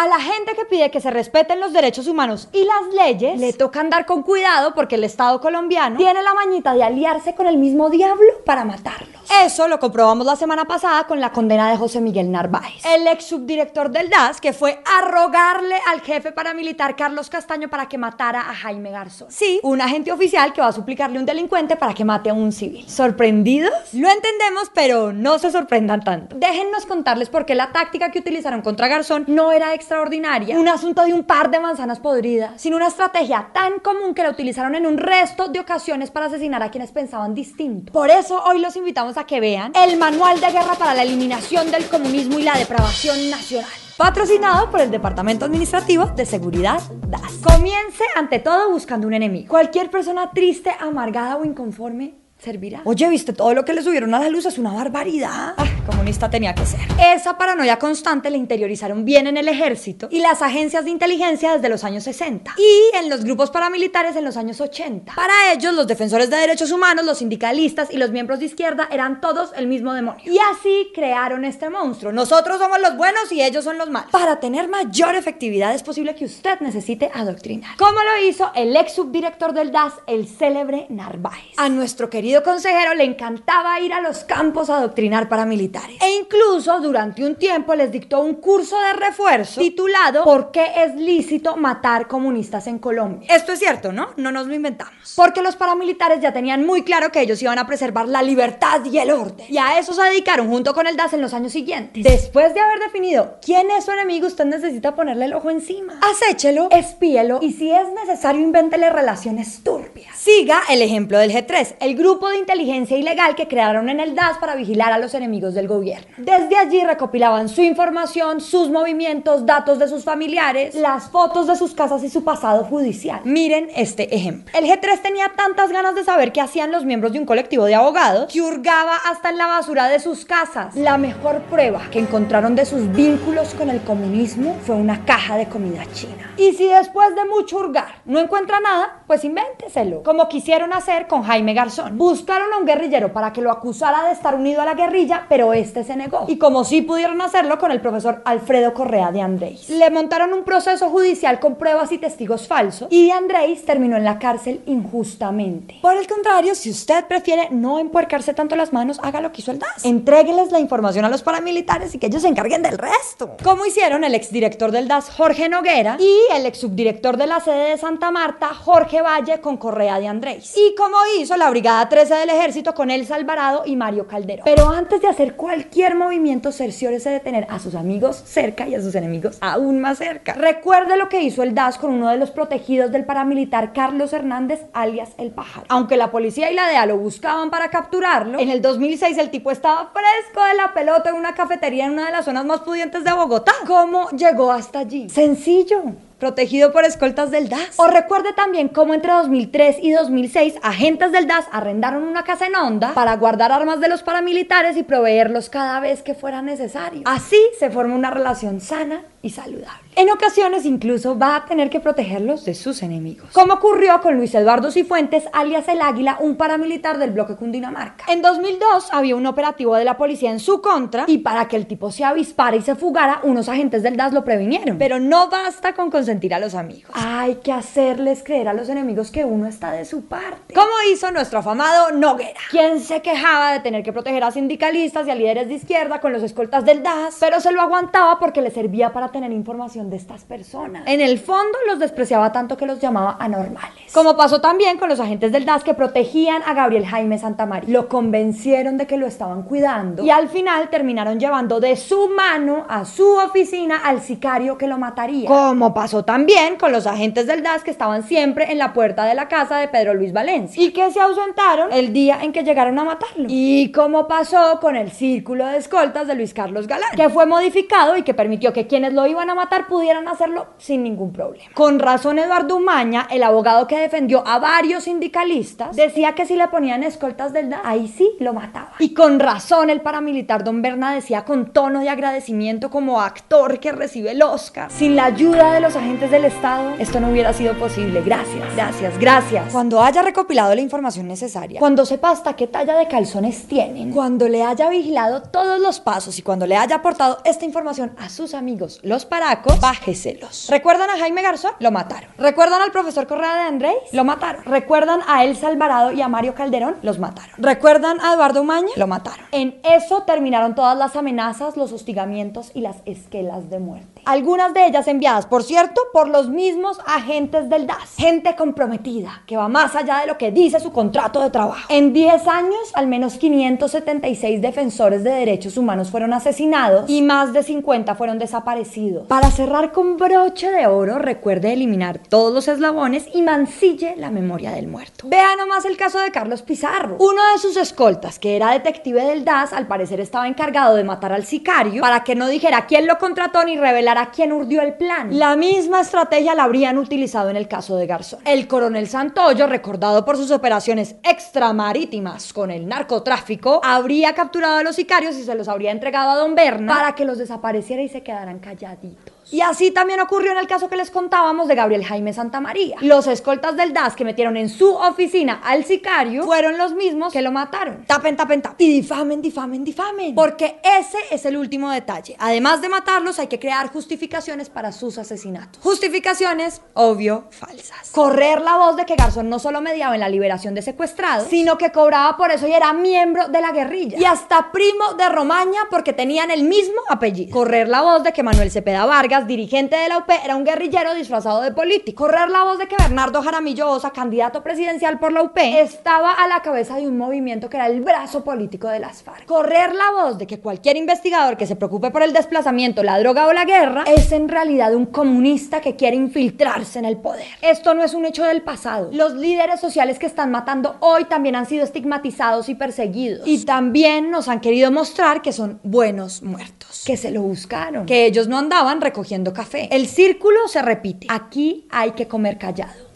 A la gente que pide que se respeten los derechos humanos y las leyes, le toca andar con cuidado porque el Estado colombiano tiene la mañita de aliarse con el mismo diablo para matarlos. Eso lo comprobamos la semana pasada con la condena de José Miguel Narváez, el ex subdirector del DAS que fue a rogarle al jefe paramilitar Carlos Castaño para que matara a Jaime Garzón. Sí, un agente oficial que va a suplicarle a un delincuente para que mate a un civil. ¿Sorprendidos? Lo entendemos, pero no se sorprendan tanto. Déjennos contarles por qué la táctica que utilizaron contra Garzón no era extraordinaria, un asunto de un par de manzanas podridas, sino una estrategia tan común que la utilizaron en un resto de ocasiones para asesinar a quienes pensaban distinto. Por eso hoy los invitamos a que vean el Manual de Guerra para la Eliminación del Comunismo y la Depravación Nacional patrocinado por el Departamento Administrativo de Seguridad DAS. Comience ante todo buscando un enemigo. Cualquier persona triste, amargada o inconforme servirá. Oye, ¿viste todo lo que le subieron a la luz? Es una barbaridad. Ah, comunista tenía que ser. Esa paranoia constante la interiorizaron bien en el ejército y las agencias de inteligencia desde los años 60 y en los grupos paramilitares en los años 80. Para ellos, los defensores de derechos humanos, los sindicalistas y los miembros de izquierda eran todos el mismo demonio. Y así crearon este monstruo. Nosotros somos los buenos y ellos son los malos. Para tener mayor efectividad es posible que usted necesite adoctrinar. Como lo hizo el ex subdirector del DAS, el célebre Narváez. A nuestro querido consejero le encantaba ir a los campos a adoctrinar paramilitares. E incluso durante un tiempo les dictó un curso de refuerzo titulado ¿Por qué es lícito matar comunistas en Colombia? Esto es cierto, ¿no? No nos lo inventamos. Porque los paramilitares ya tenían muy claro que ellos iban a preservar la libertad y el orden. Y a eso se dedicaron junto con el DAS en los años siguientes. Después de haber definido quién es su enemigo, usted necesita ponerle el ojo encima. Acéchelo, espíelo y si es necesario, invéntele relaciones turbias. Siga el ejemplo del G3, el grupo de inteligencia ilegal que crearon en el DAS para vigilar a los enemigos del gobierno. Desde allí recopilaban su información, sus movimientos, datos de sus familiares, las fotos de sus casas y su pasado judicial. Miren este ejemplo. El G3 tenía tantas ganas de saber qué hacían los miembros de un colectivo de abogados que hurgaba hasta en la basura de sus casas. La mejor prueba que encontraron de sus vínculos con el comunismo fue una caja de comida china. Y si después de mucho hurgar no encuentra nada, pues invénteselo, como quisieron hacer con Jaime Garzón. Buscaron a un guerrillero para que lo acusara de estar unido a la guerrilla, pero este se negó. Y como sí pudieron hacerlo con el profesor Alfredo Correa de Andrés. Le montaron un proceso judicial con pruebas y testigos falsos y Andrés terminó en la cárcel injustamente. Por el contrario, si usted prefiere no empuercarse tanto las manos, haga lo que hizo el DAS. Entrégueles la información a los paramilitares y que ellos se encarguen del resto. Como hicieron el exdirector del DAS, Jorge Noguera, y el ex subdirector de la sede de Santa Marta, Jorge Valle, con Correa de Andrés. Y como hizo la Brigada 3 del ejército con Elsa Alvarado y Mario Calderón. Pero antes de hacer cualquier movimiento, cerciórese de tener a sus amigos cerca y a sus enemigos aún más cerca. Recuerde lo que hizo el DAS con uno de los protegidos del paramilitar Carlos Hernández, alias El Pájaro. Aunque la policía y la DEA lo buscaban para capturarlo, en el 2006 el tipo estaba fresco de la pelota en una cafetería en una de las zonas más pudientes de Bogotá. ¿Cómo llegó hasta allí? Sencillo protegido por escoltas del DAS. O recuerde también cómo entre 2003 y 2006 agentes del DAS arrendaron una casa en Onda para guardar armas de los paramilitares y proveerlos cada vez que fuera necesario. Así se forma una relación sana y saludable. En ocasiones incluso va a tener que protegerlos de sus enemigos, como ocurrió con Luis Eduardo Cifuentes, alias El Águila, un paramilitar del bloque Cundinamarca. En 2002 había un operativo de la policía en su contra y para que el tipo se avispara y se fugara, unos agentes del DAS lo previnieron. Pero no basta con consentir a los amigos. Hay que hacerles creer a los enemigos que uno está de su parte. Como hizo nuestro afamado Noguera, quien se quejaba de tener que proteger a sindicalistas y a líderes de izquierda con los escoltas del DAS, pero se lo aguantaba porque le servía para tener información de estas personas. En el fondo los despreciaba tanto que los llamaba anormales. Como pasó también con los agentes del DAS que protegían a Gabriel Jaime Santamaría. Lo convencieron de que lo estaban cuidando y al final terminaron llevando de su mano a su oficina al sicario que lo mataría. Como pasó también con los agentes del DAS que estaban siempre en la puerta de la casa de Pedro Luis Valencia y que se ausentaron el día en que llegaron a matarlo. Y como pasó con el círculo de escoltas de Luis Carlos Galán, que fue modificado y que permitió que quienes lo iban a matar pudieran hacerlo sin ningún problema. Con razón Eduardo Umaña, el abogado que defendió a varios sindicalistas, decía que si le ponían escoltas del DAS, ahí sí lo mataba. Y con razón el paramilitar Don Berna decía con tono de agradecimiento como actor que recibe el Oscar, sin la ayuda de los agentes del Estado, esto no hubiera sido posible. Gracias, gracias, gracias. Cuando haya recopilado la información necesaria, cuando sepa hasta qué talla de calzones tienen, cuando le haya vigilado todos los pasos y cuando le haya aportado esta información a sus amigos, los paracos, bájeselos. ¿Recuerdan a Jaime Garzón? Lo mataron. ¿Recuerdan al profesor Correa de Andrés? Lo mataron. ¿Recuerdan a Elsa Alvarado y a Mario Calderón? Los mataron. ¿Recuerdan a Eduardo Umaña? Lo mataron. En eso terminaron todas las amenazas, los hostigamientos y las esquelas de muerte. Algunas de ellas enviadas, por cierto, por los mismos agentes del DAS. Gente comprometida, que va más allá de lo que dice su contrato de trabajo. En 10 años, al menos 576 defensores de derechos humanos fueron asesinados y más de 50 fueron desaparecidos. Para cerrar con broche de oro, recuerde eliminar todos los eslabones y mancille la memoria del muerto. Vea nomás el caso de Carlos Pizarro. Uno de sus escoltas, que era detective del DAS, al parecer estaba encargado de matar al sicario para que no dijera quién lo contrató ni revelara quién urdió el plan. La misma estrategia la habrían utilizado en el caso de Garzón. El coronel Santoyo, recordado por sus operaciones extramarítimas con el narcotráfico, habría capturado a los sicarios y se los habría entregado a Don Berna para que los desapareciera y se quedaran calladitos. Y así también ocurrió en el caso que les contábamos de Gabriel Jaime Santamaría. Los escoltas del DAS que metieron en su oficina al sicario fueron los mismos que lo mataron. Tapen, tapen, tapen. Y difamen, difamen, difamen. Porque ese es el último detalle. Además de matarlos, hay que crear justificaciones para sus asesinatos. Justificaciones, obvio, falsas. Correr la voz de que Garzón no solo mediaba en la liberación de secuestrados, sino que cobraba por eso y era miembro de la guerrilla. Y hasta primo de Romaña porque tenían el mismo apellido. Correr la voz de que Manuel Cepeda Vargas dirigente de la UP, era un guerrillero disfrazado de político. Correr la voz de que Bernardo Jaramillo Osa, candidato presidencial por la UP, estaba a la cabeza de un movimiento que era el brazo político de las FARC. Correr la voz de que cualquier investigador que se preocupe por el desplazamiento, la droga o la guerra es en realidad un comunista que quiere infiltrarse en el poder. Esto no es un hecho del pasado. Los líderes sociales que están matando hoy también han sido estigmatizados y perseguidos. Y también nos han querido mostrar que son buenos muertos, que se lo buscaron, que ellos no andaban recogiendo café. El círculo se repite. Aquí hay que comer callado.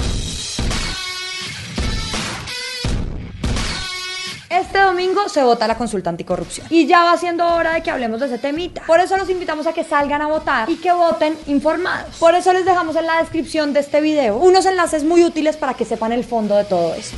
Este domingo se vota la consulta anticorrupción. Y ya va siendo hora de que hablemos de ese temita. Por eso los invitamos a que salgan a votar y que voten informados. Por eso les dejamos en la descripción de este video unos enlaces muy útiles para que sepan el fondo de todo esto.